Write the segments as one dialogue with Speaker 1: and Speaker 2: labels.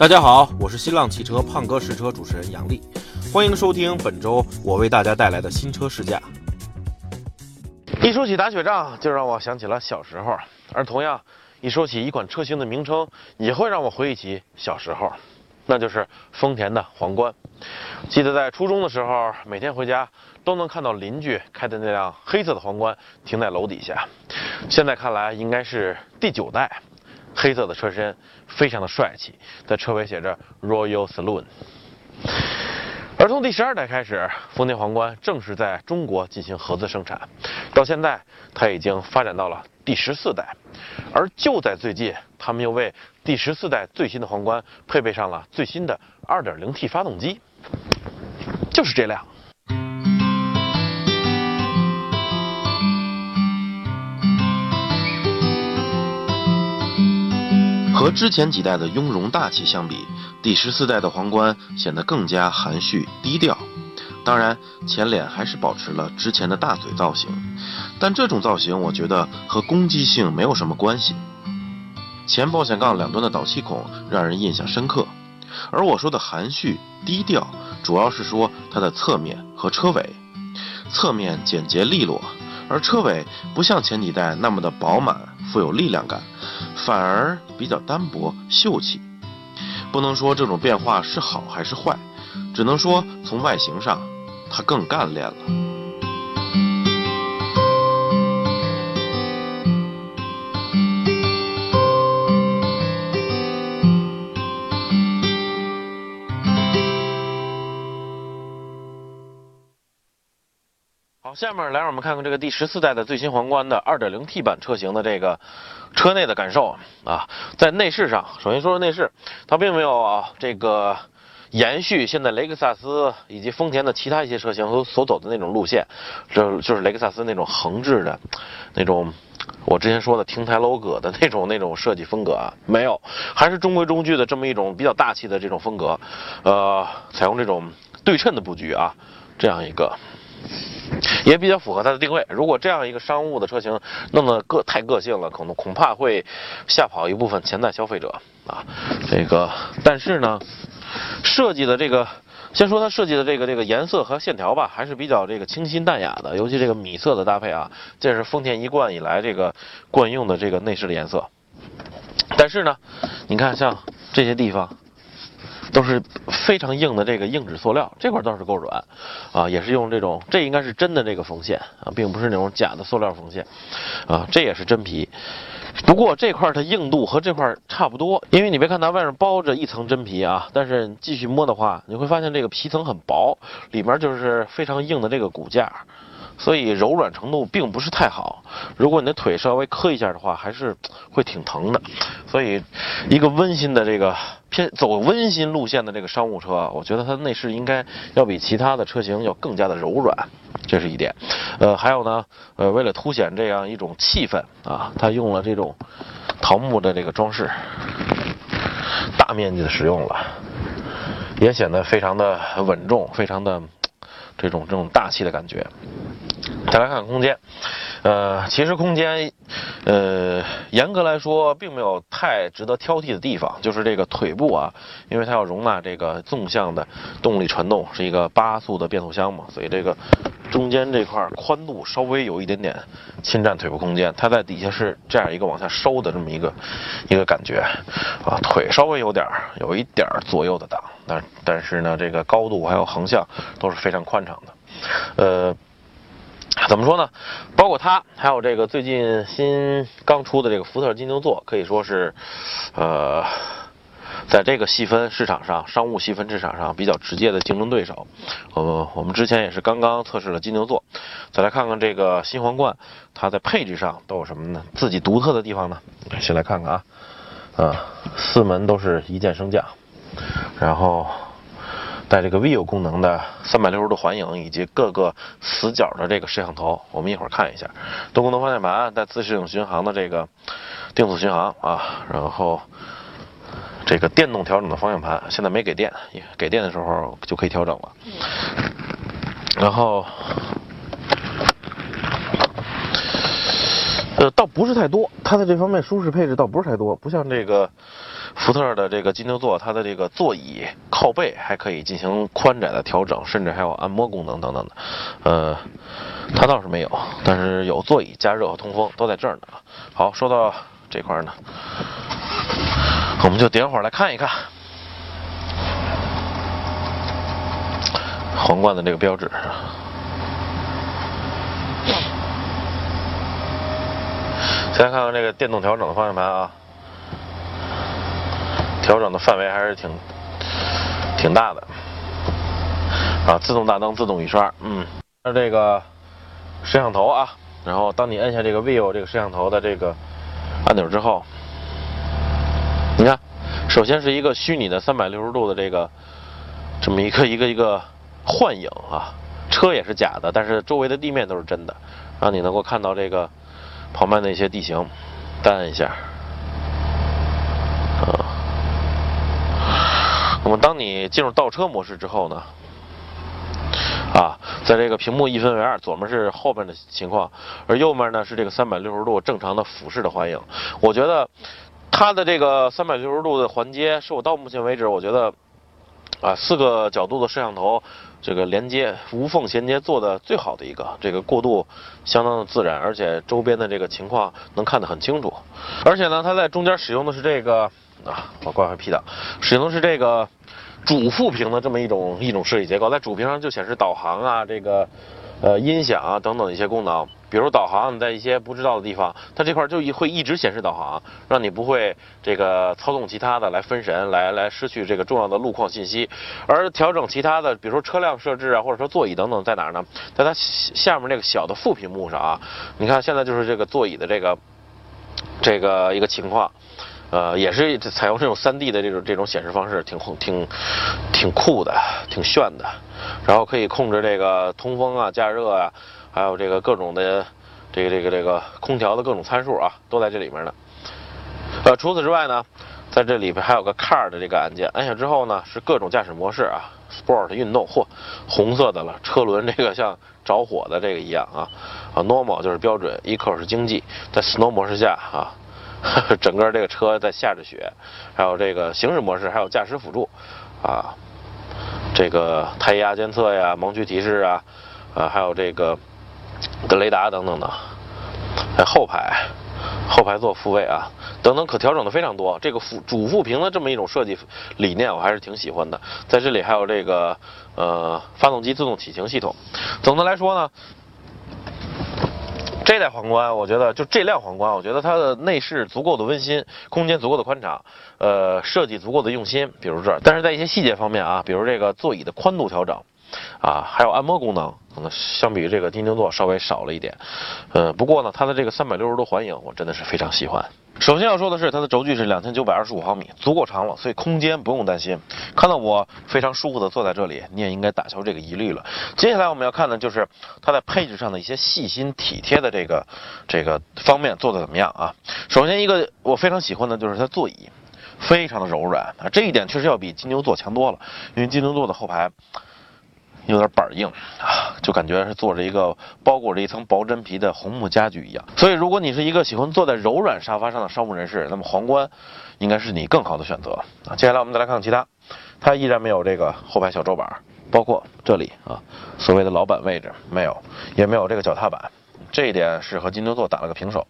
Speaker 1: 大家好，我是新浪汽车胖哥试车主持人杨丽，欢迎收听本周我为大家带来的新车试驾。一说起打雪仗，就让我想起了小时候，而同样，一说起一款车型的名称，也会让我回忆起小时候，那就是丰田的皇冠。记得在初中的时候，每天回家都能看到邻居开的那辆黑色的皇冠停在楼底下，现在看来应该是第九代。黑色的车身非常的帅气，在车尾写着 Royal Saloon。而从第十二代开始，丰田皇冠正式在中国进行合资生产，到现在它已经发展到了第十四代。而就在最近，他们又为第十四代最新的皇冠配备上了最新的 2.0T 发动机，就是这辆。和之前几代的雍容大气相比，第十四代的皇冠显得更加含蓄低调。当然，前脸还是保持了之前的大嘴造型，但这种造型我觉得和攻击性没有什么关系。前保险杠两端的导气孔让人印象深刻，而我说的含蓄低调，主要是说它的侧面和车尾。侧面简洁利落，而车尾不像前几代那么的饱满富有力量感。反而比较单薄秀气，不能说这种变化是好还是坏，只能说从外形上，它更干练了。下面来让我们看看这个第十四代的最新皇冠的 2.0T 版车型的这个车内的感受啊，在内饰上，首先说说内饰，它并没有啊这个延续现在雷克萨斯以及丰田的其他一些车型所所走的那种路线，就就是雷克萨斯那种横置的那种，我之前说的亭台楼阁的那种那种设计风格啊，没有，还是中规中矩的这么一种比较大气的这种风格，呃，采用这种对称的布局啊，这样一个。也比较符合它的定位。如果这样一个商务的车型弄得个太个性了，可能恐怕会吓跑一部分潜在消费者啊。这个，但是呢，设计的这个，先说它设计的这个这个颜色和线条吧，还是比较这个清新淡雅的。尤其这个米色的搭配啊，这是丰田一贯以来这个惯用的这个内饰的颜色。但是呢，你看像这些地方。都是非常硬的这个硬质塑料，这块倒是够软，啊，也是用这种，这应该是真的这个缝线啊，并不是那种假的塑料缝线，啊，这也是真皮。不过这块的硬度和这块差不多，因为你别看它外面包着一层真皮啊，但是继续摸的话，你会发现这个皮层很薄，里面就是非常硬的这个骨架。所以柔软程度并不是太好，如果你的腿稍微磕一下的话，还是会挺疼的。所以，一个温馨的这个偏走温馨路线的这个商务车，我觉得它的内饰应该要比其他的车型要更加的柔软，这是一点。呃，还有呢，呃，为了凸显这样一种气氛啊，它用了这种桃木的这个装饰，大面积的使用了，也显得非常的稳重，非常的这种这种大气的感觉。再来看空间，呃，其实空间，呃，严格来说并没有太值得挑剔的地方，就是这个腿部啊，因为它要容纳这个纵向的动力传动，是一个八速的变速箱嘛，所以这个中间这块宽度稍微有一点点侵占腿部空间，它在底下是这样一个往下收的这么一个一个感觉，啊，腿稍微有点有一点左右的档，但但是呢，这个高度还有横向都是非常宽敞的，呃。怎么说呢？包括它，还有这个最近新刚出的这个福特金牛座，可以说是，呃，在这个细分市场上，商务细分市场上比较直接的竞争对手。我呃，我们之前也是刚刚测试了金牛座，再来看看这个新皇冠，它在配置上都有什么呢？自己独特的地方呢？先来看看啊，啊，四门都是一键升降，然后。带这个 View 功能的三百六十度环影，以及各个死角的这个摄像头，我们一会儿看一下。多功能方向盘带自适应巡航的这个定速巡航啊，然后这个电动调整的方向盘，现在没给电，给电的时候就可以调整了。然后呃，倒不是太多，它的这方面舒适配置倒不是太多，不像这个福特的这个金牛座，它的这个座椅靠背还可以进行宽窄的调整，甚至还有按摩功能等等的。呃，它倒是没有，但是有座椅加热和通风都在这儿呢。好，说到这块呢，我们就点火来看一看皇冠的这个标志。先看看这个电动调整的方向盘啊，调整的范围还是挺挺大的啊。自动大灯、自动雨刷，嗯，那这个摄像头啊，然后当你按下这个 Vivo 这个摄像头的这个按钮之后，你看，首先是一个虚拟的三百六十度的这个这么一个一个一个幻影啊，车也是假的，但是周围的地面都是真的，让你能够看到这个。旁边的一些地形，单按一下，啊，那么当你进入倒车模式之后呢，啊，在这个屏幕一分为二，左面是后边的情况，而右面呢是这个三百六十度正常的俯视的环影。我觉得它的这个三百六十度的环接，是我到目前为止我觉得啊四个角度的摄像头。这个连接无缝衔接做的最好的一个，这个过渡相当的自然，而且周边的这个情况能看得很清楚。而且呢，它在中间使用的是这个啊，我挂回 P 档，使用的是这个主副屏的这么一种一种设计结构，在主屏上就显示导航啊，这个呃音响啊等等一些功能。比如导航，你在一些不知道的地方，它这块就会一直显示导航，让你不会这个操纵其他的来分神，来来失去这个重要的路况信息。而调整其他的，比如说车辆设置啊，或者说座椅等等，在哪儿呢？在它下面那个小的副屏幕上啊。你看现在就是这个座椅的这个这个一个情况，呃，也是采用这种 3D 的这种这种显示方式，挺挺挺酷的，挺炫的。然后可以控制这个通风啊、加热啊。还有这个各种的，这个这个这个空调的各种参数啊，都在这里面呢。呃，除此之外呢，在这里边还有个 Car 的这个按键，按下之后呢，是各种驾驶模式啊，Sport 运动，嚯，红色的了，车轮这个像着火的这个一样啊。啊，Normal 就是标准，Eco 是经济，在 Snow 模式下啊，整个这个车在下着雪，还有这个行驶模式，还有驾驶辅助啊，这个胎压监测呀，盲区提示啊，啊，还有这个。的雷达等等的，还后排、后排座复位啊，等等可调整的非常多。这个副主副屏的这么一种设计理念，我还是挺喜欢的。在这里还有这个呃发动机自动启停系统。总的来说呢，这代皇冠我觉得就这辆皇冠，我觉得它的内饰足够的温馨，空间足够的宽敞，呃设计足够的用心。比如这儿，但是在一些细节方面啊，比如这个座椅的宽度调整。啊，还有按摩功能，可能相比于这个金牛座稍微少了一点。呃，不过呢，它的这个三百六十度环影，我真的是非常喜欢。首先要说的是，它的轴距是两千九百二十五毫米，足够长了，所以空间不用担心。看到我非常舒服的坐在这里，你也应该打消这个疑虑了。接下来我们要看的就是它在配置上的一些细心体贴的这个这个方面做的怎么样啊？首先一个我非常喜欢的就是它座椅，非常的柔软啊，这一点确实要比金牛座强多了，因为金牛座的后排。有点板硬啊，就感觉是坐着一个包裹着一层薄真皮的红木家具一样。所以，如果你是一个喜欢坐在柔软沙发上的商务人士，那么皇冠应该是你更好的选择啊。接下来我们再来看看其他，它依然没有这个后排小桌板，包括这里啊，所谓的老板位置没有，也没有这个脚踏板。这一点是和金牛座打了个平手，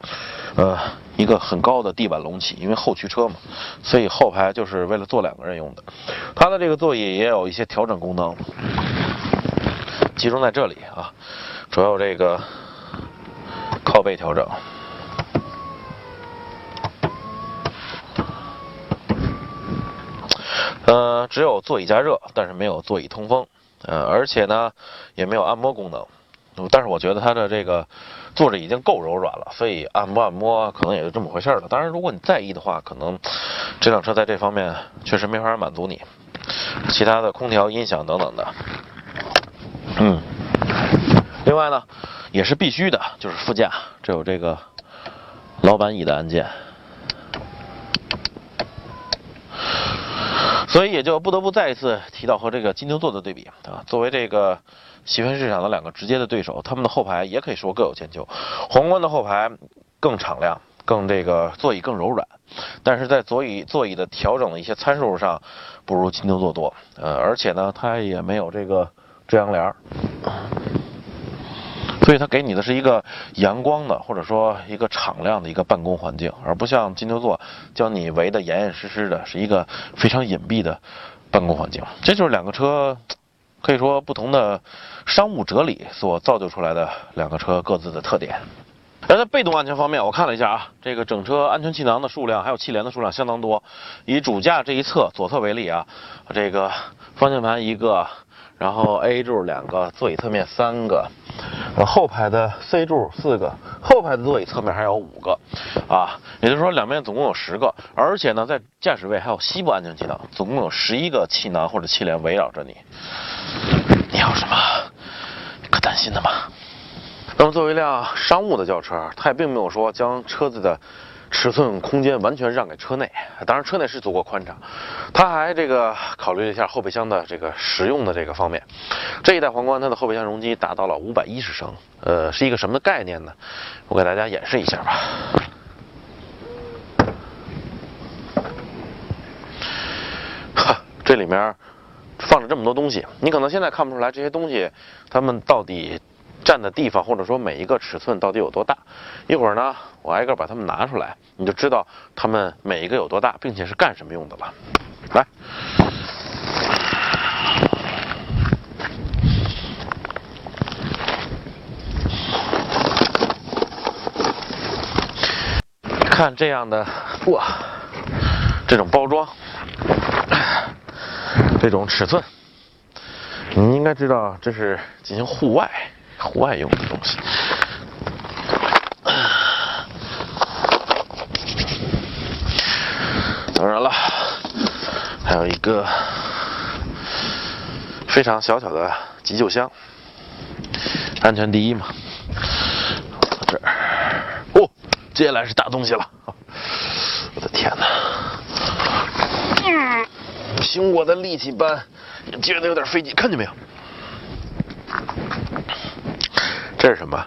Speaker 1: 呃，一个很高的地板隆起，因为后驱车嘛，所以后排就是为了坐两个人用的。它的这个座椅也有一些调整功能，集中在这里啊，主要这个靠背调整，呃，只有座椅加热，但是没有座椅通风，呃，而且呢，也没有按摩功能。但是我觉得它的这个坐着已经够柔软了，所以按摩按摩可能也就这么回事了。当然，如果你在意的话，可能这辆车在这方面确实没法满足你。其他的空调、音响等等的，嗯。另外呢，也是必须的，就是副驾，这有这个老板椅的按键，所以也就不得不再一次提到和这个金牛座的对比啊。作为这个。细分市场的两个直接的对手，他们的后排也可以说各有千秋。皇冠的后排更敞亮，更这个座椅更柔软，但是在座椅座椅的调整的一些参数上，不如金牛座多。呃，而且呢，它也没有这个遮阳帘儿。所以它给你的是一个阳光的，或者说一个敞亮的一个办公环境，而不像金牛座将你围得严严实实的，是一个非常隐蔽的办公环境。这就是两个车可以说不同的商务哲理所造就出来的两个车各自的特点。而在被动安全方面，我看了一下啊，这个整车安全气囊的数量还有气帘的数量相当多。以主驾这一侧左侧为例啊，这个方向盘一个。然后 A 柱两个，座椅侧面三个，呃后排的 C 柱四个，后排的座椅侧面还有五个，啊，也就是说两边总共有十个，而且呢，在驾驶位还有膝部安全气囊，总共有十一个气囊或者气帘围绕着你。你有什么可担心的吗？那么作为一辆商务的轿车，它也并没有说将车子的。尺寸空间完全让给车内，当然车内是足够宽敞。他还这个考虑了一下后备箱的这个实用的这个方面。这一代皇冠它的后备箱容积达到了五百一十升，呃，是一个什么概念呢？我给大家演示一下吧。哈，这里面放着这么多东西，你可能现在看不出来这些东西它们到底。占的地方，或者说每一个尺寸到底有多大？一会儿呢，我挨个把它们拿出来，你就知道它们每一个有多大，并且是干什么用的了。来，看这样的哇，这种包装，这种尺寸，你应该知道这是进行户外。户外用的东西，当然了，还有一个非常小巧的急救箱，安全第一嘛。这儿，哦，接下来是大东西了，我的天哪！凭我的力气搬，觉得有点费劲，看见没有？这是什么？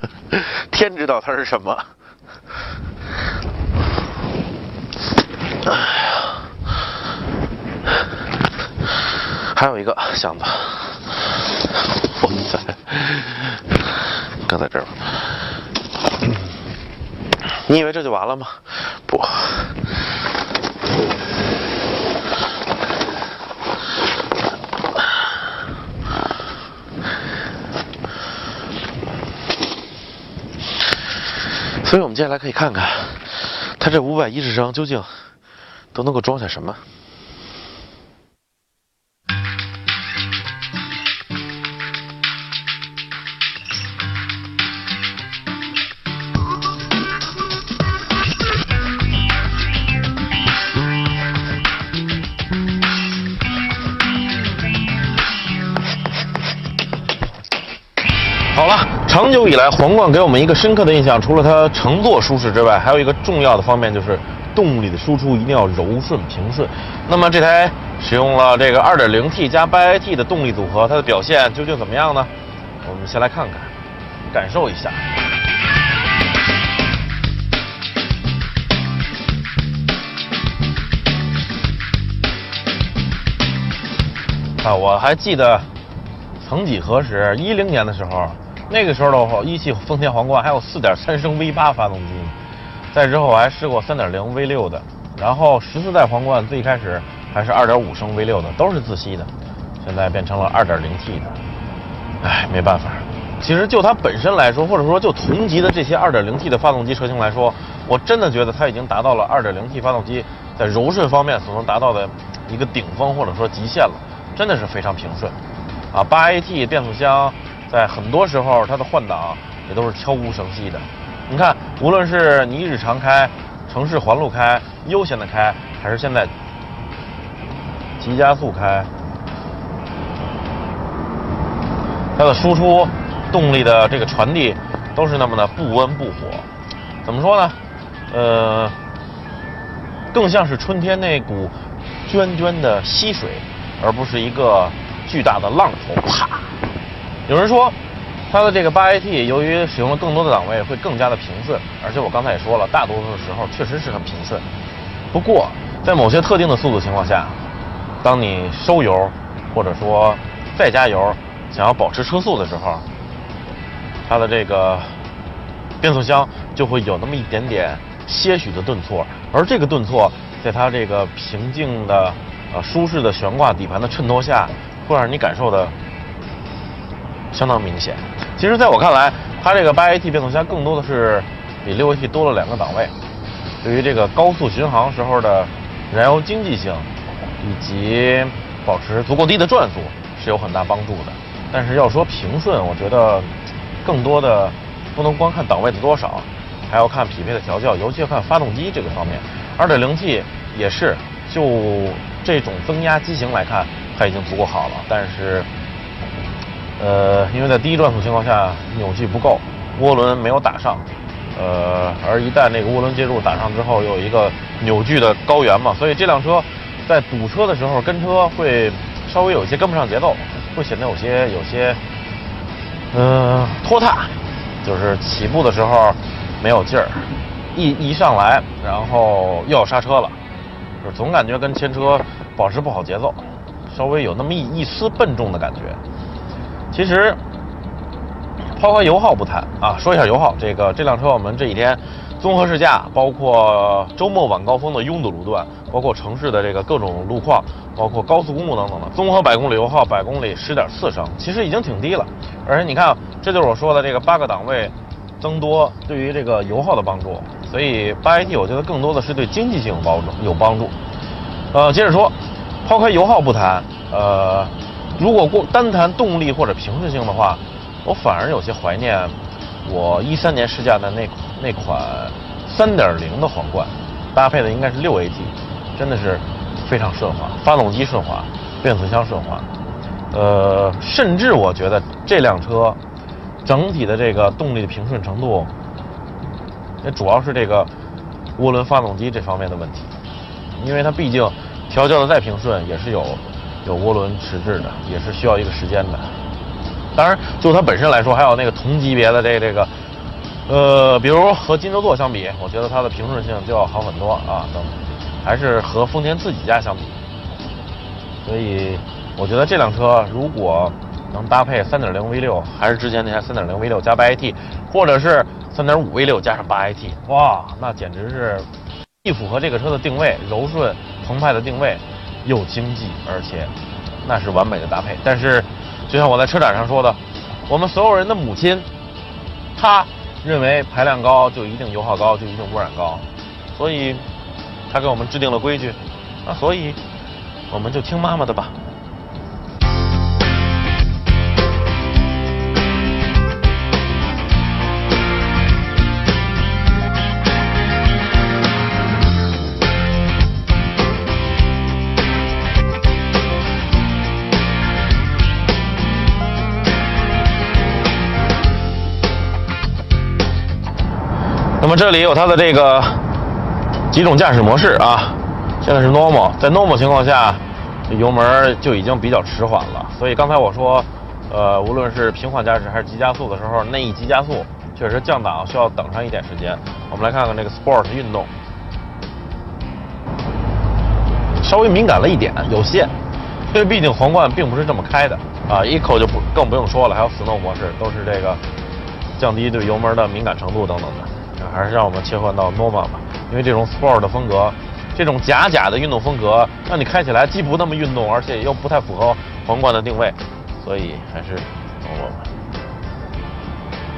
Speaker 1: 天知道它是什么。哎呀，还有一个箱子。哇塞，搁在这儿。你以为这就完了吗？不。所以，我们接下来可以看看，它这五百一十升究竟都能够装下什么。长久以来，皇冠给我们一个深刻的印象，除了它乘坐舒适之外，还有一个重要的方面就是动力的输出一定要柔顺平顺。那么这台使用了这个 2.0T 加 8AT 的动力组合，它的表现究竟怎么样呢？我们先来看看，感受一下。啊，我还记得，曾几何时，一零年的时候。那个时候的话，一汽丰田皇冠还有4.3升 V8 发动机呢，再之后我还试过3.0 V6 的，然后十四代皇冠最开始还是2.5升 V6 的，都是自吸的，现在变成了 2.0T 的，唉，没办法。其实就它本身来说，或者说就同级的这些 2.0T 的发动机车型来说，我真的觉得它已经达到了 2.0T 发动机在柔顺方面所能达到的一个顶峰或者说极限了，真的是非常平顺。啊，8AT 变速箱。在很多时候，它的换挡也都是悄无声息的。你看，无论是你日常开、城市环路开、悠闲的开，还是现在急加速开，它的输出动力的这个传递都是那么的不温不火。怎么说呢？呃，更像是春天那股涓涓的溪水，而不是一个巨大的浪头，啪。有人说，它的这个八 AT 由于使用了更多的档位，会更加的平顺，而且我刚才也说了，大多数时候确实是很平顺。不过，在某些特定的速度情况下，当你收油或者说再加油，想要保持车速的时候，它的这个变速箱就会有那么一点点些许的顿挫，而这个顿挫在它这个平静的、呃舒适的悬挂底盘的衬托下，会让你感受的。相当明显。其实，在我看来，它这个八 AT 变速箱更多的是比六 AT 多了两个档位，对于这个高速巡航时候的燃油经济性以及保持足够低的转速是有很大帮助的。但是要说平顺，我觉得更多的不能光看档位的多少，还要看匹配的调教，尤其要看发动机这个方面。2.0T 也是，就这种增压机型来看，它已经足够好了，但是。呃，因为在低转速情况下，扭矩不够，涡轮没有打上，呃，而一旦那个涡轮介入打上之后，有一个扭矩的高原嘛，所以这辆车在堵车的时候跟车会稍微有些跟不上节奏，会显得有些有些，嗯，拖沓，就是起步的时候没有劲儿，一一上来，然后又要刹车了，就总感觉跟前车保持不好节奏，稍微有那么一一丝笨重的感觉。其实，抛开油耗不谈啊，说一下油耗。这个这辆车我们这几天综合试驾，包括周末晚高峰的拥堵路段，包括城市的这个各种路况，包括高速公路等等的，综合百公里油耗百公里十点四升，其实已经挺低了。而且你看，这就是我说的这个八个档位增多对于这个油耗的帮助。所以八 AT 我觉得更多的是对经济性有帮助，有帮助。呃，接着说，抛开油耗不谈，呃。如果过单谈动力或者平顺性的话，我反而有些怀念我一三年试驾的那那款三点零的皇冠，搭配的应该是六 AT，真的是非常顺滑，发动机顺滑，变速箱顺滑，呃，甚至我觉得这辆车整体的这个动力的平顺程度，也主要是这个涡轮发动机这方面的问题，因为它毕竟调教的再平顺也是有。有涡轮迟滞的，也是需要一个时间的。当然，就它本身来说，还有那个同级别的这个这个，呃，比如和金牛座相比，我觉得它的平顺性就要好很多啊。等，还是和丰田自己家相比。所以，我觉得这辆车如果能搭配3.0 V6，还是之前那台3.0 V6 加 8AT，或者是3.5 V6 加上 8AT，哇，那简直是既符合这个车的定位，柔顺澎湃的定位。又经济，而且那是完美的搭配。但是，就像我在车展上说的，我们所有人的母亲，她认为排量高就一定油耗高，就一定污染高，所以她给我们制定了规矩。啊所以，我们就听妈妈的吧。那么这里有它的这个几种驾驶模式啊，现在是 Normal，在 Normal 情况下，油门就已经比较迟缓了。所以刚才我说，呃，无论是平缓驾驶还是急加速的时候，那一急加速确实降档需要等上一点时间。我们来看看这个 Sport 运动，稍微敏感了一点，有限，因为毕竟皇冠并不是这么开的啊。Eco 就不更不用说了，还有 Snow 模式都是这个降低对油门的敏感程度等等的。还是让我们切换到 Normal 吧，因为这种 Sport 的风格，这种假假的运动风格，让你开起来既不那么运动，而且又不太符合皇冠的定位，所以还是 Normal。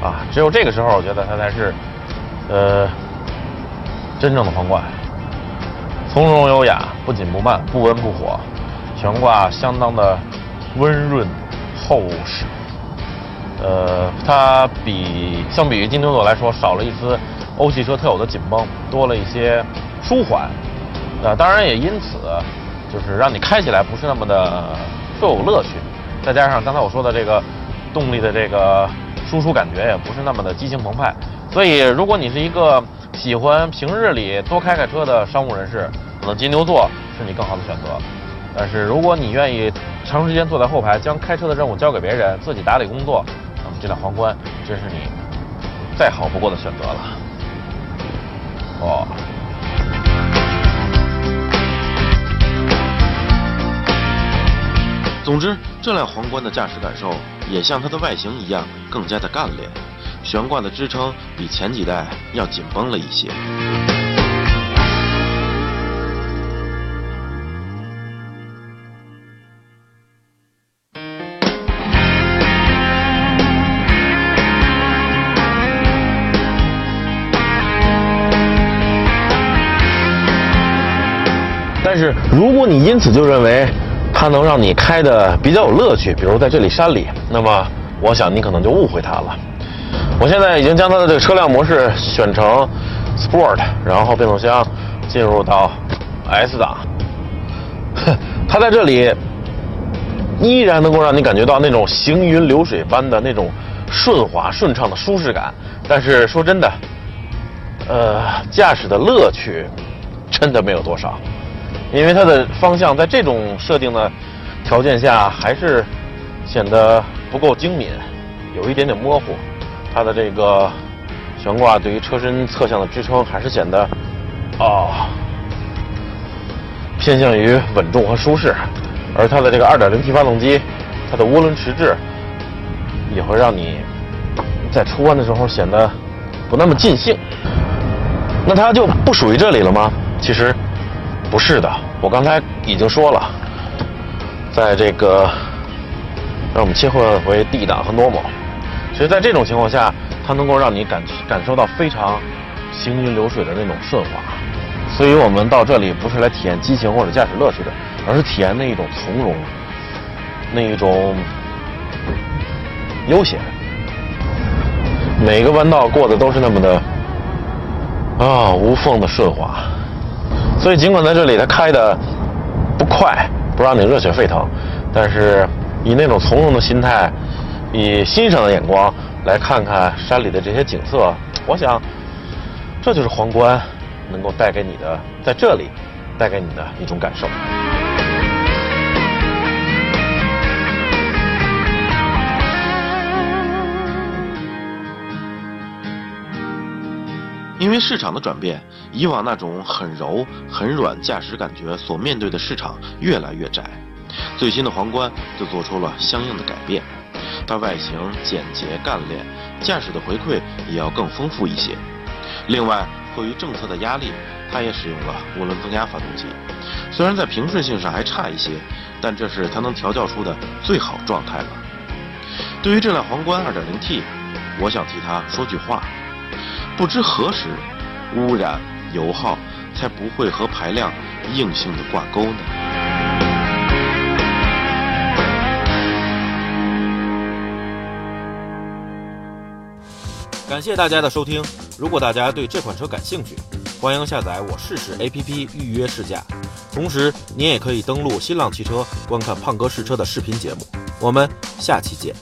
Speaker 1: 啊，只有这个时候，我觉得它才是，呃，真正的皇冠，从容优雅，不紧不慢，不温不火，悬挂相当的温润厚实。呃，它比相比于金牛座来说，少了一丝欧系车特有的紧绷，多了一些舒缓。呃，当然也因此，就是让你开起来不是那么的富有乐趣。再加上刚才我说的这个动力的这个输出感觉也不是那么的激情澎湃。所以，如果你是一个喜欢平日里多开开车的商务人士，可能金牛座是你更好的选择。但是，如果你愿意长时间坐在后排，将开车的任务交给别人，自己打理工作。这辆皇冠真是你再好不过的选择了。哦。总之，这辆皇冠的驾驶感受也像它的外形一样，更加的干练。悬挂的支撑比前几代要紧绷了一些。是，如果你因此就认为它能让你开的比较有乐趣，比如在这里山里，那么我想你可能就误会它了。我现在已经将它的这个车辆模式选成 Sport，然后变速箱进入到 S 档，它在这里依然能够让你感觉到那种行云流水般的那种顺滑顺畅的舒适感。但是说真的，呃，驾驶的乐趣真的没有多少。因为它的方向在这种设定的条件下，还是显得不够精敏，有一点点模糊。它的这个悬挂对于车身侧向的支撑，还是显得啊偏向于稳重和舒适。而它的这个 2.0T 发动机，它的涡轮迟滞也会让你在出弯的时候显得不那么尽兴。那它就不属于这里了吗？其实。不是的，我刚才已经说了，在这个让我们切换回 D 档和 Normal，其实，在这种情况下，它能够让你感感受到非常行云流水的那种顺滑。所以我们到这里不是来体验激情或者驾驶乐趣的，而是体验那一种从容，那一种悠闲。每个弯道过的都是那么的啊无缝的顺滑。所以，尽管在这里它开的不快，不让你热血沸腾，但是以那种从容的心态，以欣赏的眼光来看看山里的这些景色，我想，这就是皇冠能够带给你的，在这里带给你的一种感受。因为市场的转变，以往那种很柔很软驾驶感觉所面对的市场越来越窄，最新的皇冠就做出了相应的改变。它外形简洁干练，驾驶的回馈也要更丰富一些。另外，迫于政策的压力，它也使用了涡轮增压发动机。虽然在平顺性上还差一些，但这是它能调教出的最好状态了。对于这辆皇冠 2.0T，我想替它说句话。不知何时，污染油耗才不会和排量硬性的挂钩呢？感谢大家的收听。如果大家对这款车感兴趣，欢迎下载我试试 APP 预约试驾。同时，您也可以登录新浪汽车观看胖哥试车的视频节目。我们下期见。